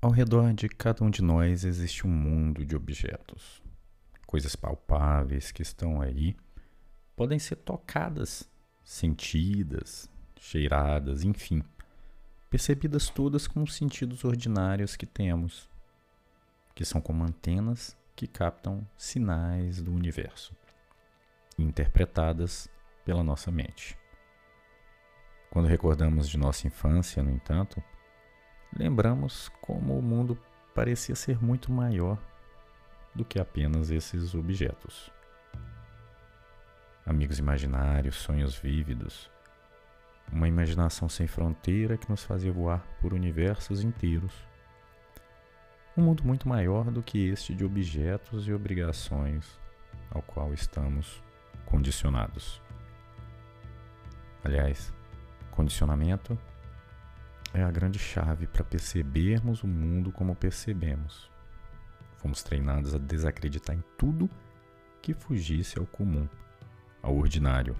Ao redor de cada um de nós existe um mundo de objetos, coisas palpáveis que estão aí, podem ser tocadas, sentidas, cheiradas, enfim, percebidas todas com os sentidos ordinários que temos, que são como antenas que captam sinais do universo, interpretadas pela nossa mente. Quando recordamos de nossa infância, no entanto, lembramos como o mundo parecia ser muito maior do que apenas esses objetos. Amigos imaginários, sonhos vívidos, uma imaginação sem fronteira que nos fazia voar por universos inteiros. Um mundo muito maior do que este de objetos e obrigações ao qual estamos condicionados. Aliás, condicionamento é a grande chave para percebermos o mundo como percebemos. Fomos treinados a desacreditar em tudo que fugisse ao comum, ao ordinário.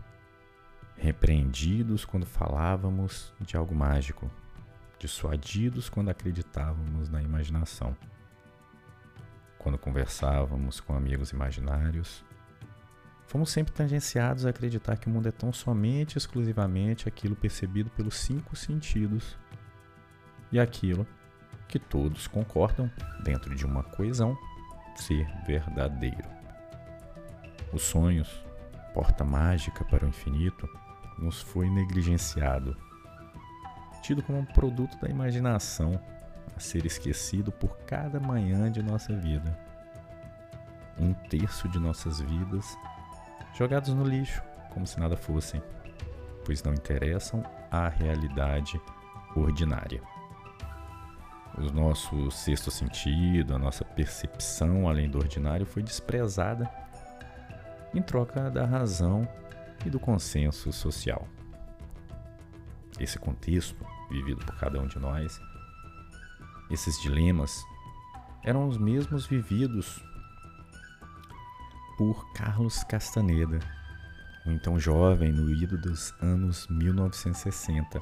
Repreendidos quando falávamos de algo mágico, dissuadidos quando acreditávamos na imaginação. Quando conversávamos com amigos imaginários, fomos sempre tangenciados a acreditar que o mundo é tão somente exclusivamente aquilo percebido pelos cinco sentidos e aquilo que todos concordam, dentro de uma coesão, ser verdadeiro. Os sonhos, porta mágica para o infinito, nos foi negligenciado, tido como um produto da imaginação a ser esquecido por cada manhã de nossa vida. Um terço de nossas vidas jogados no lixo, como se nada fossem, pois não interessam à realidade ordinária o nosso sexto sentido, a nossa percepção além do ordinário foi desprezada em troca da razão e do consenso social. Esse contexto, vivido por cada um de nós, esses dilemas, eram os mesmos vividos por Carlos Castaneda, um então jovem no ido dos anos 1960.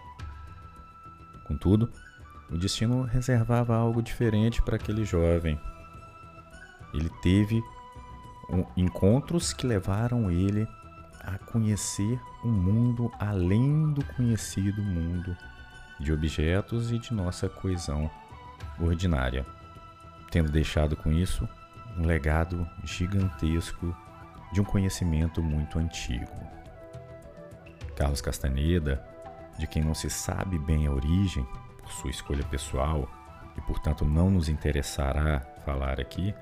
Contudo, o destino reservava algo diferente para aquele jovem. Ele teve encontros que levaram ele a conhecer um mundo além do conhecido mundo de objetos e de nossa coesão ordinária, tendo deixado com isso um legado gigantesco de um conhecimento muito antigo. Carlos Castaneda, de quem não se sabe bem a origem, por sua escolha pessoal e, portanto, não nos interessará falar aqui,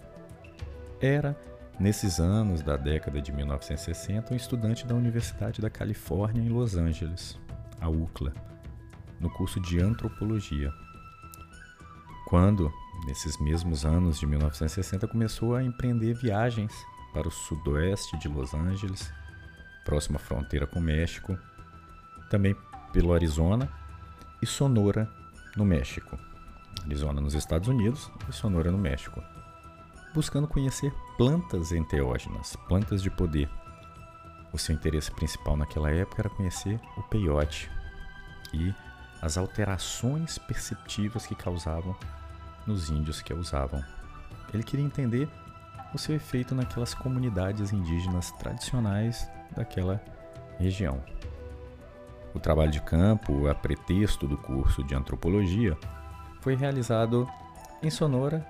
era, nesses anos da década de 1960, um estudante da Universidade da Califórnia em Los Angeles, a UCLA, no curso de antropologia. Quando, nesses mesmos anos de 1960, começou a empreender viagens para o sudoeste de Los Angeles, próxima fronteira com o México, também pelo Arizona e Sonora, no México, Arizona nos Estados Unidos e Sonora no México, buscando conhecer plantas enteógenas, plantas de poder. O seu interesse principal naquela época era conhecer o peiote e as alterações perceptivas que causavam nos índios que a usavam. Ele queria entender o seu efeito naquelas comunidades indígenas tradicionais daquela região. O trabalho de campo, a pretexto do curso de antropologia, foi realizado em Sonora,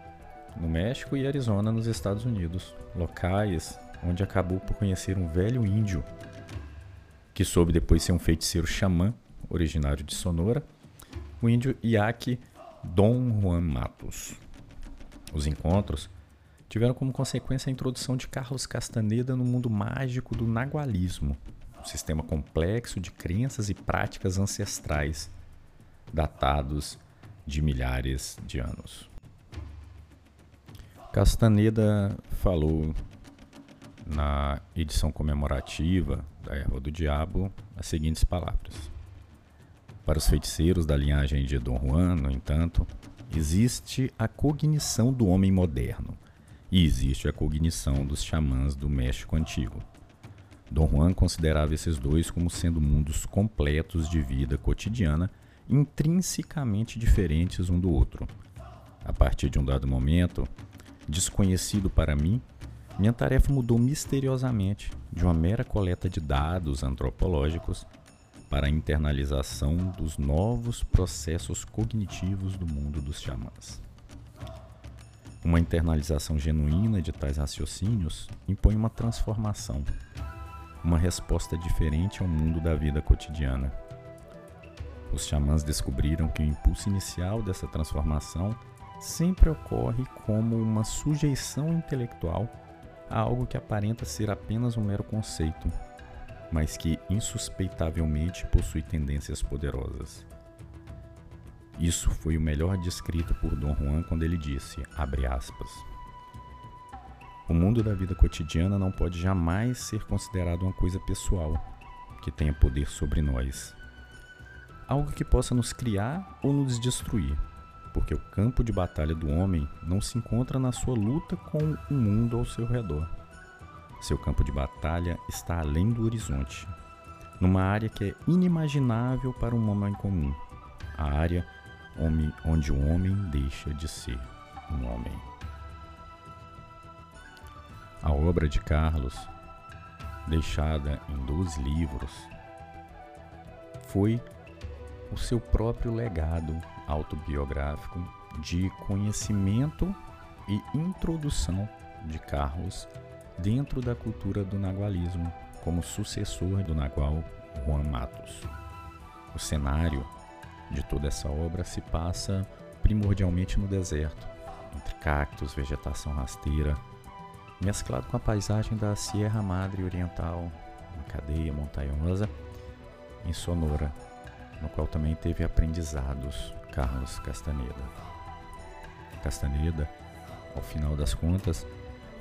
no México, e Arizona, nos Estados Unidos, locais onde acabou por conhecer um velho índio que soube depois ser um feiticeiro xamã, originário de Sonora, o índio Iaque Dom Juan Matos. Os encontros tiveram como consequência a introdução de Carlos Castaneda no mundo mágico do nagualismo, um sistema complexo de crenças e práticas ancestrais datados de milhares de anos. Castaneda falou na edição comemorativa da Erva do Diabo as seguintes palavras. Para os feiticeiros da linhagem de Dom Juan, no entanto, existe a cognição do homem moderno e existe a cognição dos xamãs do México antigo. Dom Juan considerava esses dois como sendo mundos completos de vida cotidiana, intrinsecamente diferentes um do outro. A partir de um dado momento, desconhecido para mim, minha tarefa mudou misteriosamente de uma mera coleta de dados antropológicos para a internalização dos novos processos cognitivos do mundo dos xamãs. Uma internalização genuína de tais raciocínios impõe uma transformação, uma resposta diferente ao mundo da vida cotidiana. Os xamãs descobriram que o impulso inicial dessa transformação sempre ocorre como uma sujeição intelectual a algo que aparenta ser apenas um mero conceito, mas que insuspeitavelmente possui tendências poderosas. Isso foi o melhor descrito por Dom Juan quando ele disse, abre aspas, o mundo da vida cotidiana não pode jamais ser considerado uma coisa pessoal, que tenha poder sobre nós. Algo que possa nos criar ou nos destruir, porque o campo de batalha do homem não se encontra na sua luta com o mundo ao seu redor. Seu campo de batalha está além do horizonte, numa área que é inimaginável para um homem comum, a área onde o homem deixa de ser um homem. A obra de Carlos, deixada em dois livros, foi o seu próprio legado autobiográfico de conhecimento e introdução de Carlos dentro da cultura do nagualismo, como sucessor do nagual Juan Matos. O cenário de toda essa obra se passa primordialmente no deserto, entre cactos, vegetação rasteira, mesclado com a paisagem da Sierra Madre Oriental, uma cadeia montanhosa em Sonora, no qual também teve aprendizados Carlos Castaneda. Castaneda, ao final das contas,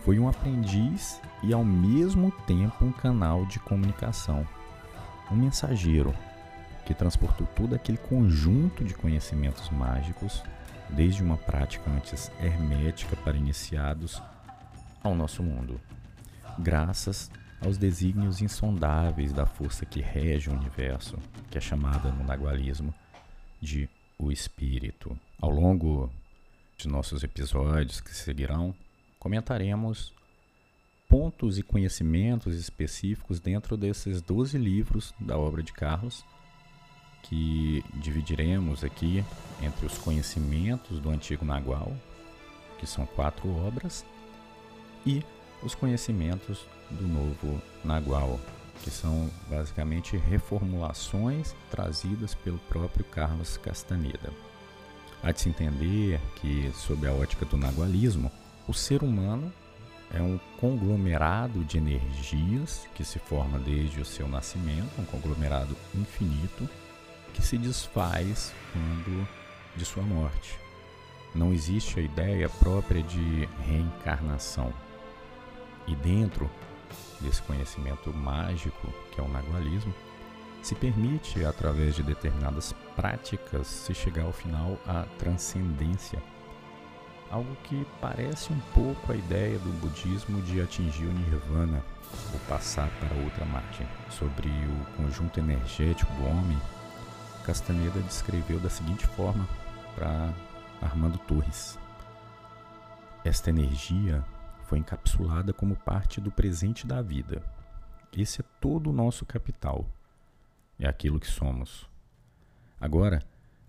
foi um aprendiz e ao mesmo tempo um canal de comunicação, um mensageiro que transportou todo aquele conjunto de conhecimentos mágicos, desde uma prática antes hermética para iniciados, ao nosso mundo, graças aos desígnios insondáveis da força que rege o universo, que é chamada no nagualismo de o espírito. Ao longo de nossos episódios que seguirão, comentaremos pontos e conhecimentos específicos dentro desses 12 livros da obra de Carlos, que dividiremos aqui entre os conhecimentos do antigo Nagual, que são quatro obras, e os conhecimentos do novo Nagual, que são basicamente reformulações trazidas pelo próprio Carlos Castaneda. Há de se entender que, sob a ótica do nagualismo, o ser humano é um conglomerado de energias que se forma desde o seu nascimento, um conglomerado infinito que se desfaz quando de sua morte. Não existe a ideia própria de reencarnação. E dentro desse conhecimento mágico, que é o nagualismo, se permite, através de determinadas práticas, se chegar ao final à transcendência. Algo que parece um pouco a ideia do budismo de atingir o nirvana, ou passar para outra margem. Sobre o conjunto energético do homem, Castaneda descreveu da seguinte forma para Armando Torres. Esta energia foi encapsulada como parte do presente da vida. Esse é todo o nosso capital. É aquilo que somos. Agora,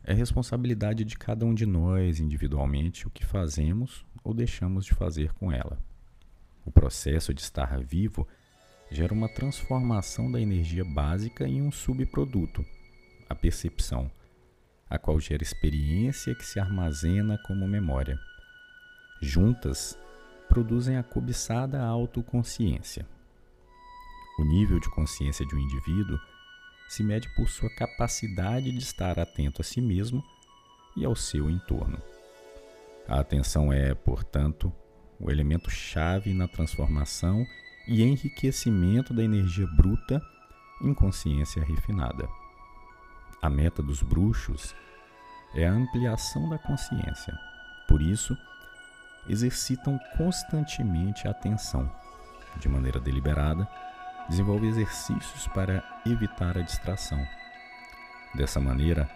é responsabilidade de cada um de nós individualmente o que fazemos ou deixamos de fazer com ela. O processo de estar vivo gera uma transformação da energia básica em um subproduto, a percepção, a qual gera experiência que se armazena como memória. Juntas, produzem a cobiçada autoconsciência. O nível de consciência de um indivíduo se mede por sua capacidade de estar atento a si mesmo e ao seu entorno. A atenção é, portanto, o elemento chave na transformação e enriquecimento da energia bruta em consciência refinada. A meta dos bruxos é a ampliação da consciência. Por isso, exercitam constantemente a atenção. De maneira deliberada, desenvolve exercícios para evitar a distração. Dessa maneira,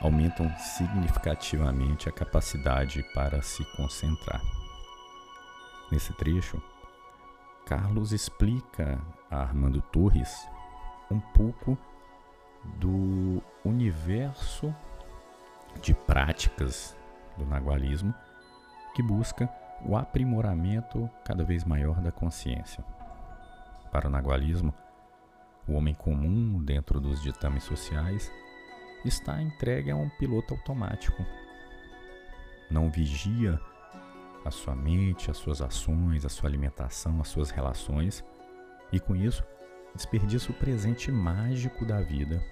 aumentam significativamente a capacidade para se concentrar. Nesse trecho, Carlos explica a Armando Torres um pouco do universo de práticas do nagualismo que busca o aprimoramento cada vez maior da consciência. Para o nagualismo, o homem comum, dentro dos ditames sociais, está entregue a um piloto automático. Não vigia a sua mente, as suas ações, a sua alimentação, as suas relações e, com isso, desperdiça o presente mágico da vida,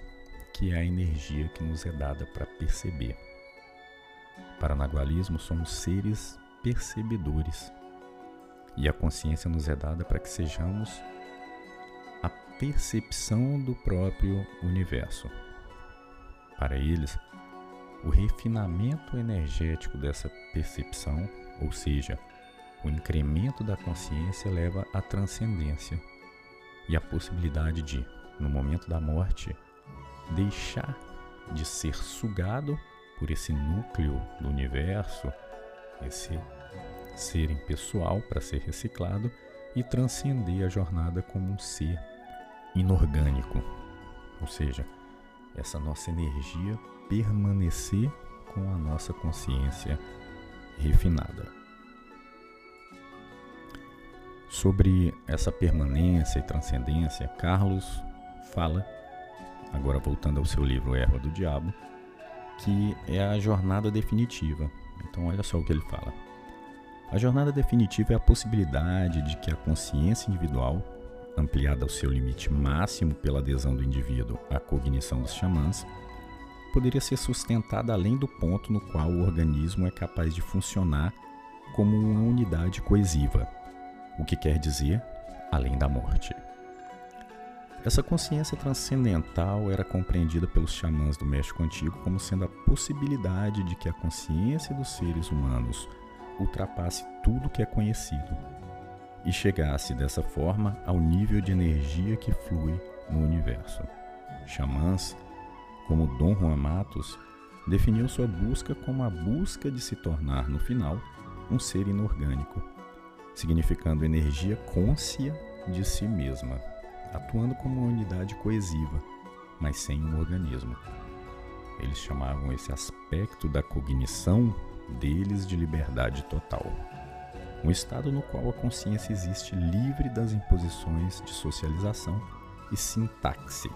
que é a energia que nos é dada para perceber. Para o nagualismo, somos seres percebedores e a consciência nos é dada para que sejamos a percepção do próprio universo. Para eles, o refinamento energético dessa percepção, ou seja, o incremento da consciência, leva à transcendência e à possibilidade de, no momento da morte, deixar de ser sugado por esse núcleo do universo, esse ser impessoal para ser reciclado e transcender a jornada como um ser inorgânico, ou seja, essa nossa energia permanecer com a nossa consciência refinada. Sobre essa permanência e transcendência, Carlos fala, agora voltando ao seu livro Erva do Diabo, que é a jornada definitiva. Então, olha só o que ele fala. A jornada definitiva é a possibilidade de que a consciência individual ampliada ao seu limite máximo pela adesão do indivíduo à cognição dos xamãs, poderia ser sustentada além do ponto no qual o organismo é capaz de funcionar como uma unidade coesiva, o que quer dizer além da morte. Essa consciência transcendental era compreendida pelos xamãs do México Antigo como sendo a possibilidade de que a consciência dos seres humanos ultrapasse tudo que é conhecido e chegasse dessa forma ao nível de energia que flui no universo. Xamãs, como Dom Juan Matos, definiu sua busca como a busca de se tornar, no final, um ser inorgânico, significando energia côncia de si mesma, atuando como uma unidade coesiva, mas sem um organismo. Eles chamavam esse aspecto da cognição deles de liberdade total um estado no qual a consciência existe livre das imposições de socialização e sintaxe.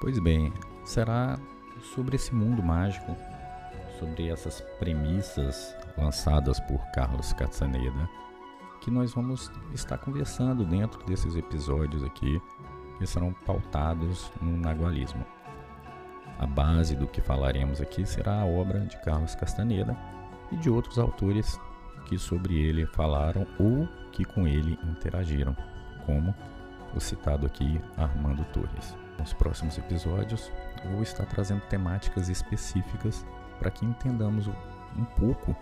Pois bem, será sobre esse mundo mágico, sobre essas premissas lançadas por Carlos Castaneda, que nós vamos estar conversando dentro desses episódios aqui, que serão pautados no nagualismo. A base do que falaremos aqui será a obra de Carlos Castaneda, e de outros autores que sobre ele falaram ou que com ele interagiram, como o citado aqui Armando Torres. Nos próximos episódios, vou estar trazendo temáticas específicas para que entendamos um pouco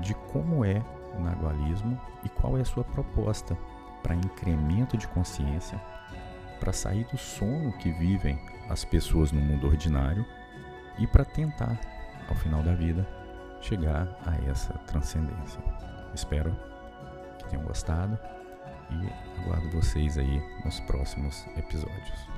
de como é o nagualismo e qual é a sua proposta para incremento de consciência, para sair do sono que vivem as pessoas no mundo ordinário e para tentar, ao final da vida, chegar a essa transcendência. Espero que tenham gostado e aguardo vocês aí nos próximos episódios.